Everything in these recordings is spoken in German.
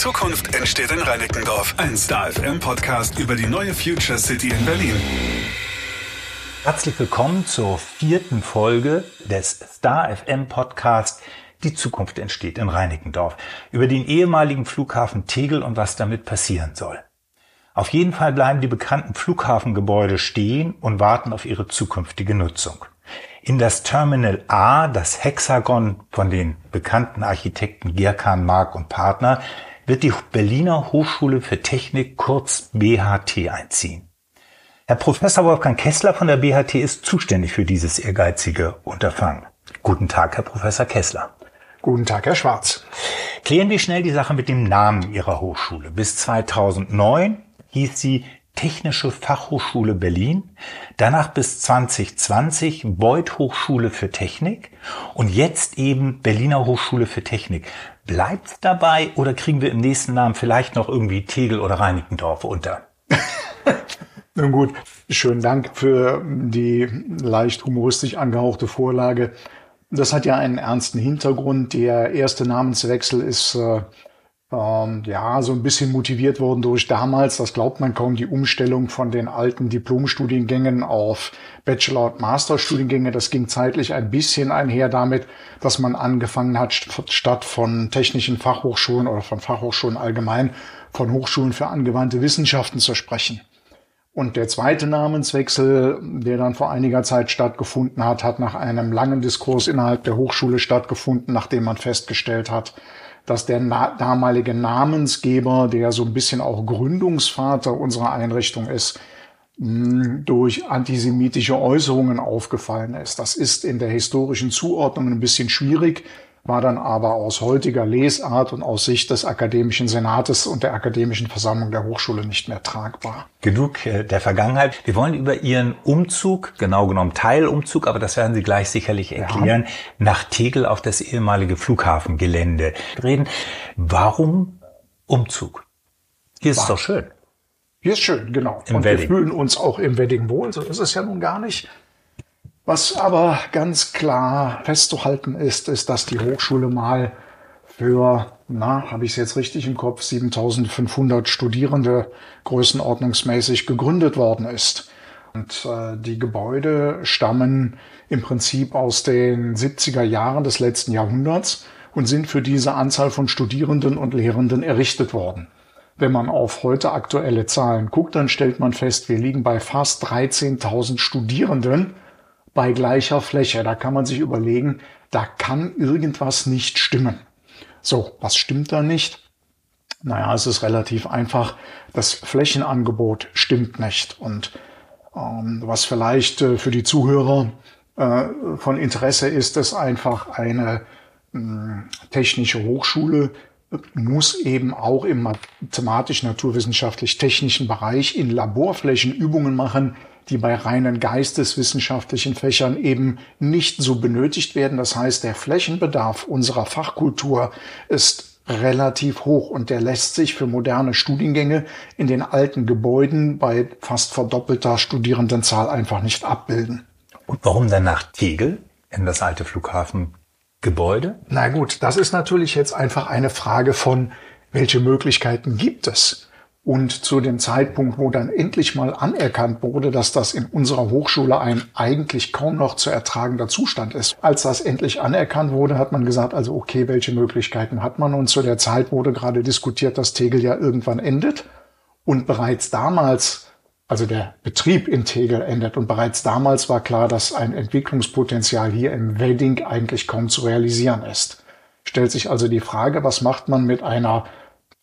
Zukunft entsteht in Reinickendorf. Ein Star FM Podcast über die neue Future City in Berlin. Herzlich willkommen zur vierten Folge des Star FM Podcast Die Zukunft entsteht in Reinickendorf über den ehemaligen Flughafen Tegel und was damit passieren soll. Auf jeden Fall bleiben die bekannten Flughafengebäude stehen und warten auf ihre zukünftige Nutzung. In das Terminal A, das Hexagon von den bekannten Architekten Gerkan, Mark und Partner, wird die Berliner Hochschule für Technik kurz BHT einziehen. Herr Professor Wolfgang Kessler von der BHT ist zuständig für dieses ehrgeizige Unterfangen. Guten Tag, Herr Professor Kessler. Guten Tag, Herr Schwarz. Klären wir schnell die Sache mit dem Namen Ihrer Hochschule. Bis 2009 hieß sie Technische Fachhochschule Berlin, danach bis 2020 Beuth Hochschule für Technik und jetzt eben Berliner Hochschule für Technik. Bleibt's dabei oder kriegen wir im nächsten Namen vielleicht noch irgendwie Tegel oder Reinickendorf unter? Nun gut, schönen Dank für die leicht humoristisch angehauchte Vorlage. Das hat ja einen ernsten Hintergrund. Der erste Namenswechsel ist äh, ähm, ja, so ein bisschen motiviert worden durch damals, das glaubt man kaum, die Umstellung von den alten Diplomstudiengängen auf Bachelor- und Masterstudiengänge. Das ging zeitlich ein bisschen einher damit, dass man angefangen hat, statt von technischen Fachhochschulen oder von Fachhochschulen allgemein, von Hochschulen für angewandte Wissenschaften zu sprechen. Und der zweite Namenswechsel, der dann vor einiger Zeit stattgefunden hat, hat nach einem langen Diskurs innerhalb der Hochschule stattgefunden, nachdem man festgestellt hat, dass der na damalige Namensgeber, der so ein bisschen auch Gründungsvater unserer Einrichtung ist, durch antisemitische Äußerungen aufgefallen ist. Das ist in der historischen Zuordnung ein bisschen schwierig, war dann aber aus heutiger Lesart und aus Sicht des Akademischen Senates und der Akademischen Versammlung der Hochschule nicht mehr tragbar. Genug äh, der Vergangenheit. Wir wollen über Ihren Umzug, genau genommen Teilumzug, aber das werden Sie gleich sicherlich erklären, ja. nach Tegel auf das ehemalige Flughafengelände reden. Warum Umzug? Hier ist War. es doch schön. Hier ist schön, genau. Im und Wedding. wir fühlen uns auch im Wedding wohl, so ist es ja nun gar nicht. Was aber ganz klar festzuhalten ist, ist, dass die Hochschule mal für, na, habe ich es jetzt richtig im Kopf, 7500 Studierende größenordnungsmäßig gegründet worden ist. Und äh, die Gebäude stammen im Prinzip aus den 70er Jahren des letzten Jahrhunderts und sind für diese Anzahl von Studierenden und Lehrenden errichtet worden. Wenn man auf heute aktuelle Zahlen guckt, dann stellt man fest, wir liegen bei fast 13.000 Studierenden bei gleicher Fläche. Da kann man sich überlegen, da kann irgendwas nicht stimmen. So, was stimmt da nicht? Naja, es ist relativ einfach. Das Flächenangebot stimmt nicht. Und ähm, was vielleicht äh, für die Zuhörer äh, von Interesse ist, ist einfach eine äh, technische Hochschule muss eben auch im mathematisch-naturwissenschaftlich-technischen Bereich in Laborflächen Übungen machen, die bei reinen geisteswissenschaftlichen Fächern eben nicht so benötigt werden. Das heißt, der Flächenbedarf unserer Fachkultur ist relativ hoch und der lässt sich für moderne Studiengänge in den alten Gebäuden bei fast verdoppelter Studierendenzahl einfach nicht abbilden. Und warum dann nach Tegel in das alte Flughafengebäude? Na gut, das ist natürlich jetzt einfach eine Frage von, welche Möglichkeiten gibt es? Und zu dem Zeitpunkt, wo dann endlich mal anerkannt wurde, dass das in unserer Hochschule ein eigentlich kaum noch zu ertragender Zustand ist, als das endlich anerkannt wurde, hat man gesagt, also okay, welche Möglichkeiten hat man? Und zu der Zeit wurde gerade diskutiert, dass Tegel ja irgendwann endet. Und bereits damals, also der Betrieb in Tegel endet. Und bereits damals war klar, dass ein Entwicklungspotenzial hier im Wedding eigentlich kaum zu realisieren ist. Stellt sich also die Frage, was macht man mit einer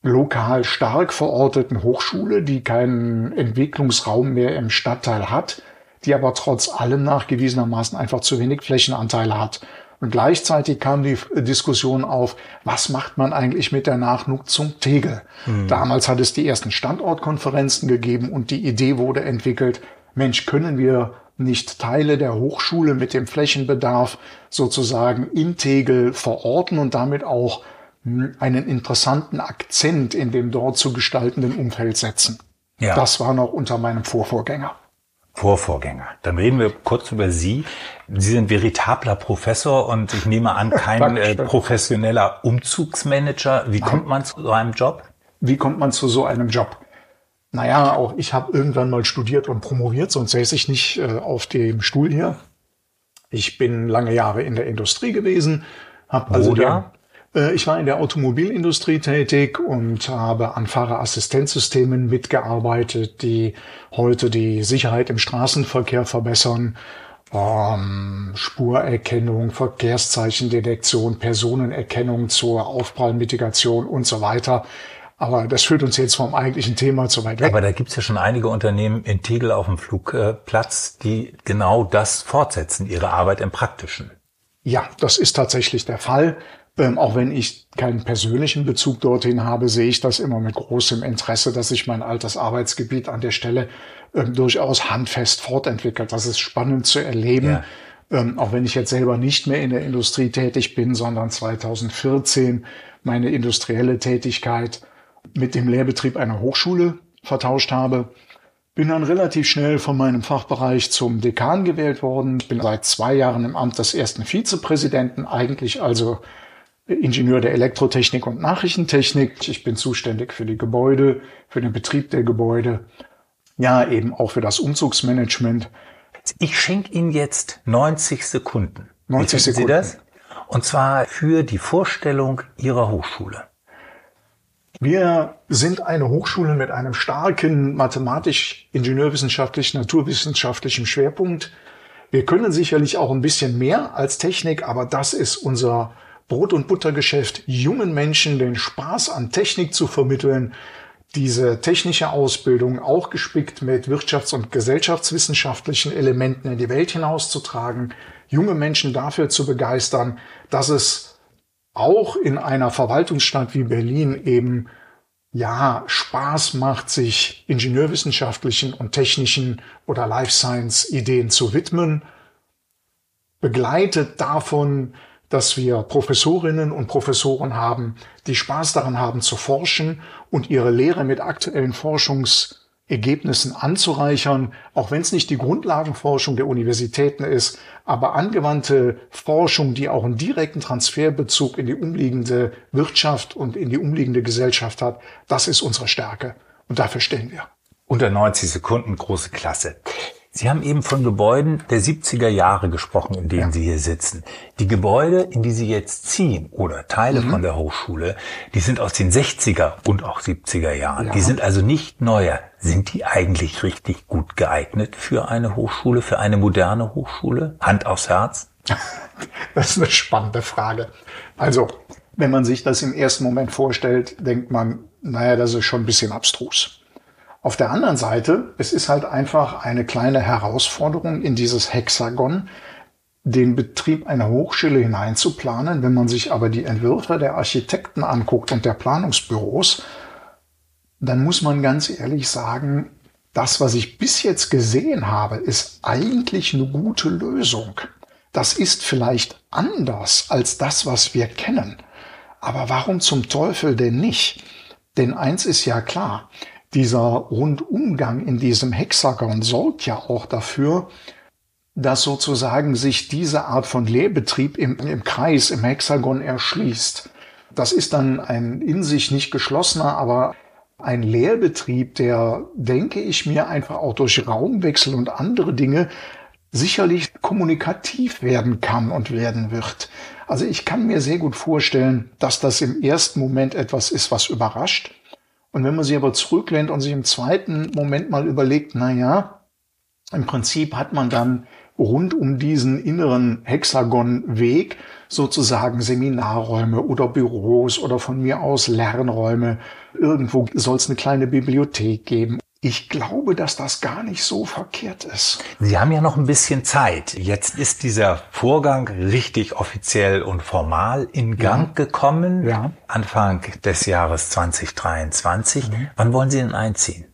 lokal stark verorteten Hochschule, die keinen Entwicklungsraum mehr im Stadtteil hat, die aber trotz allem nachgewiesenermaßen einfach zu wenig Flächenanteile hat. Und gleichzeitig kam die Diskussion auf, was macht man eigentlich mit der Nachnutzung Tegel? Mhm. Damals hat es die ersten Standortkonferenzen gegeben und die Idee wurde entwickelt, Mensch, können wir nicht Teile der Hochschule mit dem Flächenbedarf sozusagen in Tegel verorten und damit auch einen interessanten Akzent in dem dort zu gestaltenden Umfeld setzen. Ja. Das war noch unter meinem Vorvorgänger. Vorvorgänger. Dann reden wir kurz über Sie. Sie sind veritabler Professor und ich nehme an, kein äh, professioneller Umzugsmanager. Wie Nein. kommt man zu so einem Job? Wie kommt man zu so einem Job? Naja, auch ich habe irgendwann mal studiert und promoviert, sonst säße ich nicht äh, auf dem Stuhl hier. Ich bin lange Jahre in der Industrie gewesen, habe also äh, ich war in der Automobilindustrie tätig und habe an Fahrerassistenzsystemen mitgearbeitet, die heute die Sicherheit im Straßenverkehr verbessern. Ähm, Spurerkennung, Verkehrszeichendetektion, Personenerkennung zur Aufprallmitigation und so weiter. Aber das führt uns jetzt vom eigentlichen Thema zu weit weg. Aber da gibt's ja schon einige Unternehmen in Tegel auf dem Flugplatz, die genau das fortsetzen, ihre Arbeit im Praktischen. Ja, das ist tatsächlich der Fall. Ähm, auch wenn ich keinen persönlichen Bezug dorthin habe, sehe ich das immer mit großem Interesse, dass sich mein altes Arbeitsgebiet an der Stelle ähm, durchaus handfest fortentwickelt. Das ist spannend zu erleben. Ja. Ähm, auch wenn ich jetzt selber nicht mehr in der Industrie tätig bin, sondern 2014 meine industrielle Tätigkeit mit dem Lehrbetrieb einer Hochschule vertauscht habe. Bin dann relativ schnell von meinem Fachbereich zum Dekan gewählt worden. Ich bin seit zwei Jahren im Amt des ersten Vizepräsidenten, eigentlich also Ingenieur der Elektrotechnik und Nachrichtentechnik. Ich bin zuständig für die Gebäude, für den Betrieb der Gebäude, ja eben auch für das Umzugsmanagement. Ich schenke Ihnen jetzt 90 Sekunden. 90 Sekunden. Sie das? Und zwar für die Vorstellung Ihrer Hochschule. Wir sind eine Hochschule mit einem starken mathematisch-ingenieurwissenschaftlich, naturwissenschaftlichen Schwerpunkt. Wir können sicherlich auch ein bisschen mehr als Technik, aber das ist unser Brot- und Buttergeschäft, jungen Menschen den Spaß an Technik zu vermitteln, diese technische Ausbildung auch gespickt mit wirtschafts- und gesellschaftswissenschaftlichen Elementen in die Welt hinauszutragen, junge Menschen dafür zu begeistern, dass es auch in einer Verwaltungsstadt wie Berlin eben ja Spaß macht, sich ingenieurwissenschaftlichen und technischen oder Life Science Ideen zu widmen, begleitet davon dass wir Professorinnen und Professoren haben, die Spaß daran haben zu forschen und ihre Lehre mit aktuellen Forschungsergebnissen anzureichern, auch wenn es nicht die Grundlagenforschung der Universitäten ist, aber angewandte Forschung, die auch einen direkten Transferbezug in die umliegende Wirtschaft und in die umliegende Gesellschaft hat, das ist unsere Stärke. Und dafür stehen wir. Unter 90 Sekunden große Klasse. Sie haben eben von Gebäuden der 70er Jahre gesprochen, in denen ja. Sie hier sitzen. Die Gebäude, in die Sie jetzt ziehen oder Teile mhm. von der Hochschule, die sind aus den 60er und auch 70er Jahren. Ja. Die sind also nicht neuer. Sind die eigentlich richtig gut geeignet für eine Hochschule, für eine moderne Hochschule? Hand aufs Herz? Das ist eine spannende Frage. Also, wenn man sich das im ersten Moment vorstellt, denkt man, naja, das ist schon ein bisschen abstrus. Auf der anderen Seite, es ist halt einfach eine kleine Herausforderung in dieses Hexagon, den Betrieb einer Hochschule hineinzuplanen. Wenn man sich aber die Entwürfe der Architekten anguckt und der Planungsbüros, dann muss man ganz ehrlich sagen, das, was ich bis jetzt gesehen habe, ist eigentlich eine gute Lösung. Das ist vielleicht anders als das, was wir kennen. Aber warum zum Teufel denn nicht? Denn eins ist ja klar, dieser Rundumgang in diesem Hexagon sorgt ja auch dafür, dass sozusagen sich diese Art von Lehrbetrieb im, im Kreis, im Hexagon erschließt. Das ist dann ein in sich nicht geschlossener, aber ein Lehrbetrieb, der, denke ich mir, einfach auch durch Raumwechsel und andere Dinge sicherlich kommunikativ werden kann und werden wird. Also ich kann mir sehr gut vorstellen, dass das im ersten Moment etwas ist, was überrascht. Und wenn man sich aber zurücklehnt und sich im zweiten Moment mal überlegt, na ja, im Prinzip hat man dann rund um diesen inneren Hexagonweg sozusagen Seminarräume oder Büros oder von mir aus Lernräume. Irgendwo soll es eine kleine Bibliothek geben ich glaube, dass das gar nicht so verkehrt ist. Sie haben ja noch ein bisschen Zeit. Jetzt ist dieser Vorgang richtig offiziell und formal in Gang ja. gekommen. Ja. Anfang des Jahres 2023. Mhm. Wann wollen Sie denn einziehen?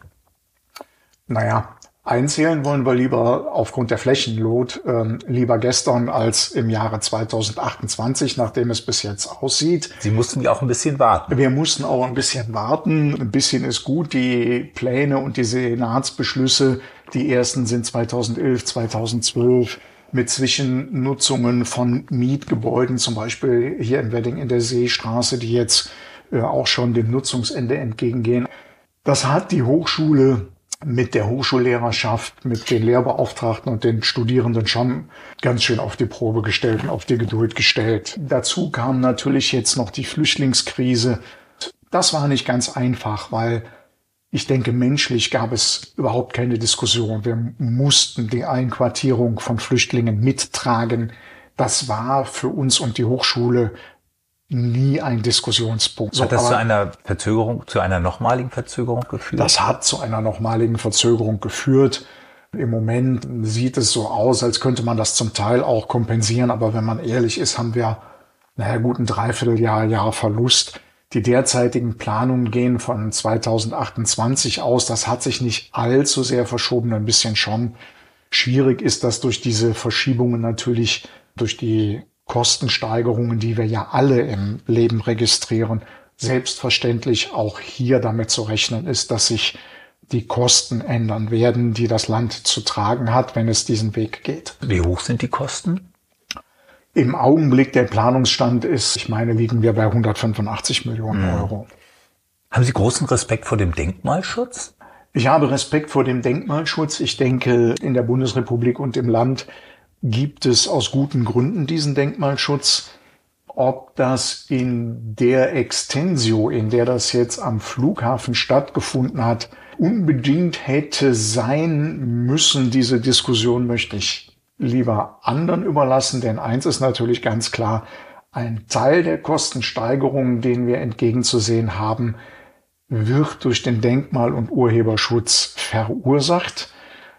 Naja, Einzählen wollen wir lieber aufgrund der Flächenlot ähm, lieber gestern als im Jahre 2028, nachdem es bis jetzt aussieht. Sie mussten ja auch ein bisschen warten. Wir mussten auch ein bisschen warten. Ein bisschen ist gut. Die Pläne und die Senatsbeschlüsse, Die ersten sind 2011, 2012 mit Zwischennutzungen von Mietgebäuden, zum Beispiel hier in Wedding in der Seestraße, die jetzt äh, auch schon dem Nutzungsende entgegengehen. Das hat die Hochschule mit der Hochschullehrerschaft, mit den Lehrbeauftragten und den Studierenden schon ganz schön auf die Probe gestellt und auf die Geduld gestellt. Dazu kam natürlich jetzt noch die Flüchtlingskrise. Das war nicht ganz einfach, weil ich denke, menschlich gab es überhaupt keine Diskussion. Wir mussten die Einquartierung von Flüchtlingen mittragen. Das war für uns und die Hochschule nie ein Diskussionspunkt. Hat das zu einer Verzögerung, zu einer nochmaligen Verzögerung geführt? Das hat zu einer nochmaligen Verzögerung geführt. Im Moment sieht es so aus, als könnte man das zum Teil auch kompensieren, aber wenn man ehrlich ist, haben wir, naja, gut ein Dreivierteljahr, Jahr Verlust. Die derzeitigen Planungen gehen von 2028 aus. Das hat sich nicht allzu sehr verschoben, ein bisschen schon. Schwierig ist das durch diese Verschiebungen natürlich, durch die Kostensteigerungen, die wir ja alle im Leben registrieren, selbstverständlich auch hier damit zu rechnen ist, dass sich die Kosten ändern werden, die das Land zu tragen hat, wenn es diesen Weg geht. Wie hoch sind die Kosten? Im Augenblick der Planungsstand ist, ich meine, liegen wir bei 185 Millionen mhm. Euro. Haben Sie großen Respekt vor dem Denkmalschutz? Ich habe Respekt vor dem Denkmalschutz. Ich denke, in der Bundesrepublik und im Land gibt es aus guten Gründen diesen Denkmalschutz. Ob das in der Extensio, in der das jetzt am Flughafen stattgefunden hat, unbedingt hätte sein müssen, diese Diskussion möchte ich lieber anderen überlassen, denn eins ist natürlich ganz klar, ein Teil der Kostensteigerungen, denen wir entgegenzusehen haben, wird durch den Denkmal- und Urheberschutz verursacht.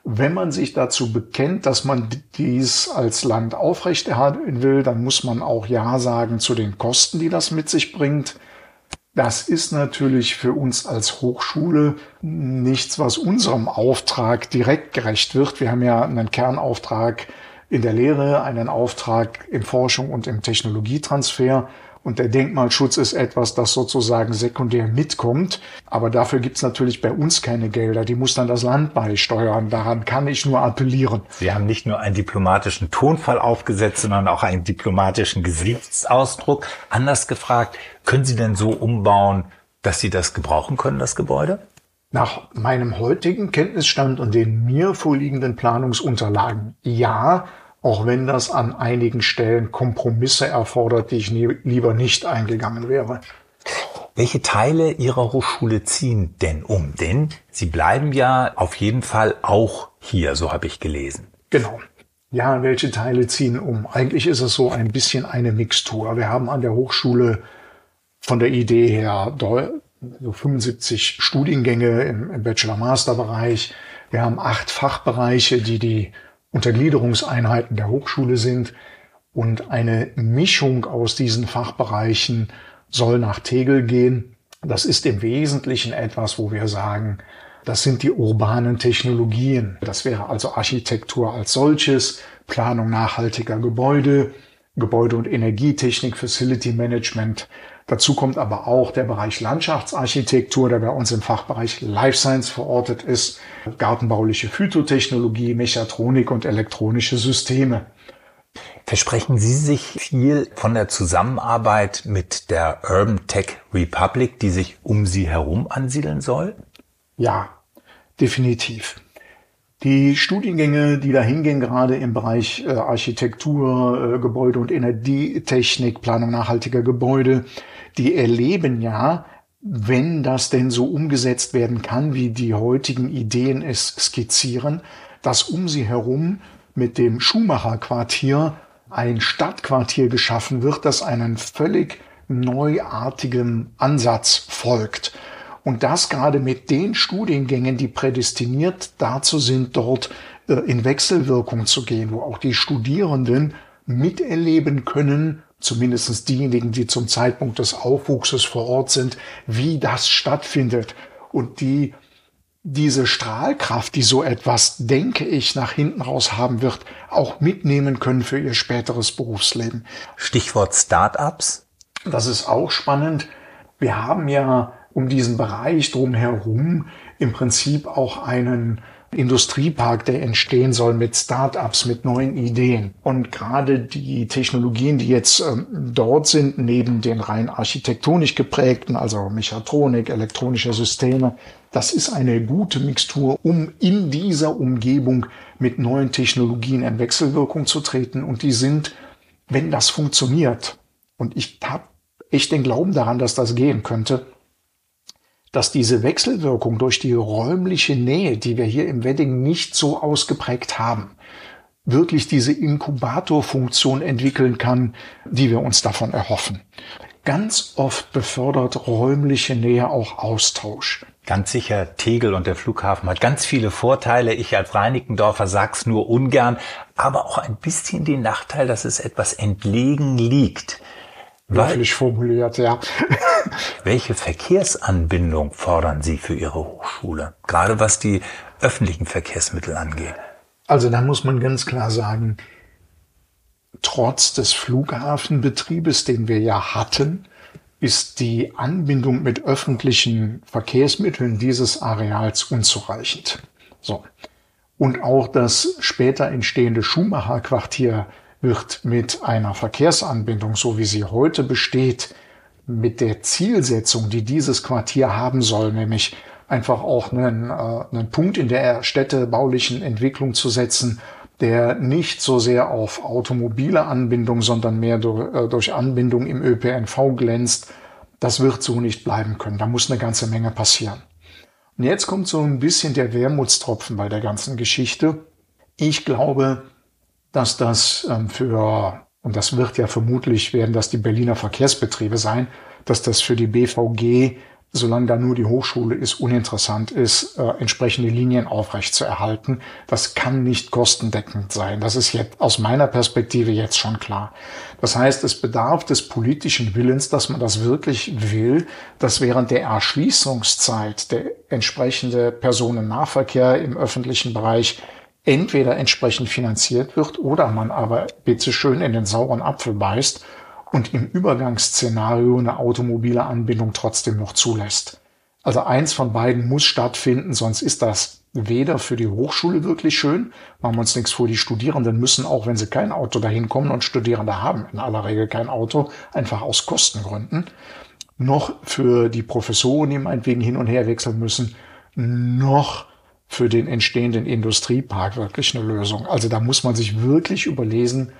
Wenn man sich dazu bekennt, dass man dies als Land aufrechterhalten will, dann muss man auch Ja sagen zu den Kosten, die das mit sich bringt. Das ist natürlich für uns als Hochschule nichts, was unserem Auftrag direkt gerecht wird. Wir haben ja einen Kernauftrag in der Lehre, einen Auftrag in Forschung und im Technologietransfer. Und der Denkmalschutz ist etwas, das sozusagen sekundär mitkommt. Aber dafür gibt's natürlich bei uns keine Gelder. Die muss dann das Land beisteuern. Daran kann ich nur appellieren. Sie haben nicht nur einen diplomatischen Tonfall aufgesetzt, sondern auch einen diplomatischen Gesichtsausdruck. Anders gefragt, können Sie denn so umbauen, dass Sie das gebrauchen können, das Gebäude? Nach meinem heutigen Kenntnisstand und den mir vorliegenden Planungsunterlagen ja, auch wenn das an einigen Stellen Kompromisse erfordert, die ich nie, lieber nicht eingegangen wäre. Welche Teile Ihrer Hochschule ziehen denn um? Denn Sie bleiben ja auf jeden Fall auch hier, so habe ich gelesen. Genau. Ja, welche Teile ziehen um? Eigentlich ist es so ein bisschen eine Mixtur. Wir haben an der Hochschule von der Idee her so 75 Studiengänge im Bachelor-Master-Bereich. Wir haben acht Fachbereiche, die die Untergliederungseinheiten der Hochschule sind. Und eine Mischung aus diesen Fachbereichen soll nach Tegel gehen. Das ist im Wesentlichen etwas, wo wir sagen, das sind die urbanen Technologien. Das wäre also Architektur als solches, Planung nachhaltiger Gebäude, Gebäude- und Energietechnik, Facility Management, Dazu kommt aber auch der Bereich Landschaftsarchitektur, der bei uns im Fachbereich Life Science verortet ist, gartenbauliche Phytotechnologie, Mechatronik und elektronische Systeme. Versprechen Sie sich viel von der Zusammenarbeit mit der Urban Tech Republic, die sich um Sie herum ansiedeln soll? Ja, definitiv. Die Studiengänge, die da hingehen, gerade im Bereich äh, Architektur, äh, Gebäude- und Energietechnik, Planung nachhaltiger Gebäude, die erleben ja, wenn das denn so umgesetzt werden kann, wie die heutigen Ideen es skizzieren, dass um sie herum mit dem Schumacher-Quartier ein Stadtquartier geschaffen wird, das einen völlig neuartigen Ansatz folgt. Und das gerade mit den Studiengängen, die prädestiniert dazu sind, dort äh, in Wechselwirkung zu gehen, wo auch die Studierenden miterleben können, zumindest diejenigen, die zum Zeitpunkt des Aufwuchses vor Ort sind, wie das stattfindet und die diese Strahlkraft, die so etwas, denke ich, nach hinten raus haben wird, auch mitnehmen können für ihr späteres Berufsleben. Stichwort Startups. Das ist auch spannend. Wir haben ja um diesen Bereich drumherum im Prinzip auch einen Industriepark, der entstehen soll mit Start-ups, mit neuen Ideen. Und gerade die Technologien, die jetzt ähm, dort sind, neben den rein architektonisch geprägten, also Mechatronik, elektronische Systeme, das ist eine gute Mixtur, um in dieser Umgebung mit neuen Technologien in Wechselwirkung zu treten. Und die sind, wenn das funktioniert, und ich habe echt den Glauben daran, dass das gehen könnte, dass diese Wechselwirkung durch die räumliche Nähe, die wir hier im Wedding nicht so ausgeprägt haben, wirklich diese Inkubatorfunktion entwickeln kann, die wir uns davon erhoffen. Ganz oft befördert räumliche Nähe auch Austausch. Ganz sicher, Tegel und der Flughafen hat ganz viele Vorteile. Ich als Reinickendorfer sag's nur ungern, aber auch ein bisschen den Nachteil, dass es etwas entlegen liegt. Wirklich formuliert, ja. Welche Verkehrsanbindung fordern Sie für Ihre Hochschule? Gerade was die öffentlichen Verkehrsmittel angeht. Also da muss man ganz klar sagen, trotz des Flughafenbetriebes, den wir ja hatten, ist die Anbindung mit öffentlichen Verkehrsmitteln dieses Areals unzureichend. So. Und auch das später entstehende Schumacher-Quartier wird mit einer Verkehrsanbindung, so wie sie heute besteht, mit der Zielsetzung, die dieses Quartier haben soll, nämlich einfach auch einen, äh, einen Punkt in der städtebaulichen Entwicklung zu setzen, der nicht so sehr auf automobile Anbindung, sondern mehr durch, äh, durch Anbindung im ÖPNV glänzt, das wird so nicht bleiben können. Da muss eine ganze Menge passieren. Und jetzt kommt so ein bisschen der Wermutstropfen bei der ganzen Geschichte. Ich glaube, dass das ähm, für, und das wird ja vermutlich werden, dass die Berliner Verkehrsbetriebe sein, dass das für die BVG, solange da nur die Hochschule ist, uninteressant ist, äh, entsprechende Linien aufrecht zu erhalten. Das kann nicht kostendeckend sein. Das ist jetzt aus meiner Perspektive jetzt schon klar. Das heißt, es bedarf des politischen Willens, dass man das wirklich will, dass während der Erschließungszeit der entsprechende Personennahverkehr im öffentlichen Bereich entweder entsprechend finanziert wird oder man aber bitte schön in den sauren Apfel beißt und im Übergangsszenario eine automobile Anbindung trotzdem noch zulässt. Also eins von beiden muss stattfinden, sonst ist das weder für die Hochschule wirklich schön, machen wir uns nichts vor, die Studierenden müssen auch, wenn sie kein Auto dahin kommen und Studierende haben in aller Regel kein Auto, einfach aus Kostengründen, noch für die Professoren, die meinetwegen hin und her wechseln müssen, noch für den entstehenden Industriepark wirklich eine Lösung. Also da muss man sich wirklich überlesen,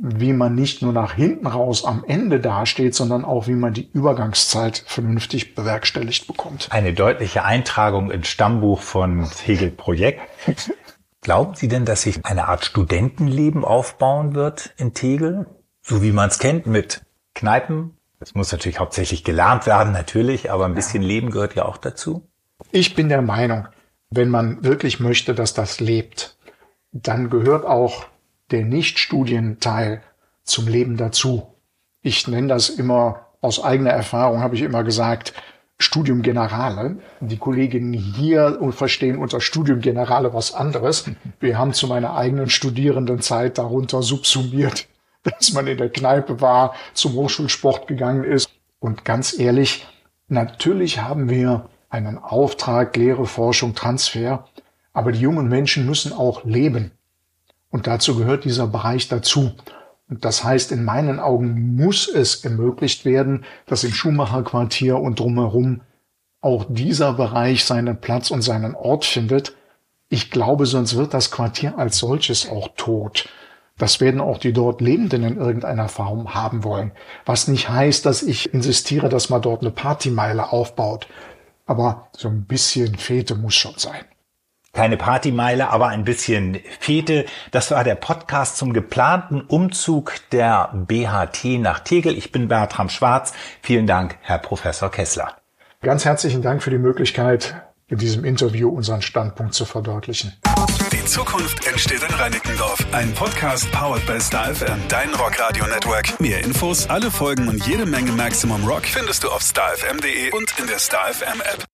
wie man nicht nur nach hinten raus am Ende dasteht, sondern auch wie man die Übergangszeit vernünftig bewerkstelligt bekommt. Eine deutliche Eintragung ins Stammbuch von Hegel Projekt. Glauben Sie denn, dass sich eine Art Studentenleben aufbauen wird in Tegel? So wie man es kennt mit Kneipen? Es muss natürlich hauptsächlich gelernt werden, natürlich, aber ein bisschen Leben gehört ja auch dazu. Ich bin der Meinung, wenn man wirklich möchte, dass das lebt, dann gehört auch der Nichtstudienteil zum Leben dazu. Ich nenne das immer aus eigener Erfahrung, habe ich immer gesagt, Studium Generale. Die Kolleginnen hier verstehen unter Studium Generale was anderes. Wir haben zu meiner eigenen Studierendenzeit darunter subsumiert, dass man in der Kneipe war, zum Hochschulsport gegangen ist. Und ganz ehrlich, natürlich haben wir einen Auftrag, Lehre, Forschung, Transfer. Aber die jungen Menschen müssen auch leben. Und dazu gehört dieser Bereich dazu. Und das heißt, in meinen Augen muss es ermöglicht werden, dass im Schumacher Quartier und drumherum auch dieser Bereich seinen Platz und seinen Ort findet. Ich glaube, sonst wird das Quartier als solches auch tot. Das werden auch die dort Lebenden in irgendeiner Form haben wollen. Was nicht heißt, dass ich insistiere, dass man dort eine Partymeile aufbaut. Aber so ein bisschen Fete muss schon sein. Keine Partymeile, aber ein bisschen Fete. Das war der Podcast zum geplanten Umzug der BHT nach Tegel. Ich bin Bertram Schwarz. Vielen Dank, Herr Professor Kessler. Ganz herzlichen Dank für die Möglichkeit, in diesem Interview unseren Standpunkt zu verdeutlichen. Zukunft entsteht in Reinickendorf. Ein Podcast powered by Star FM, dein Rockradio Network. Mehr Infos, alle Folgen und jede Menge Maximum Rock findest du auf starfm.de und in der Star FM App.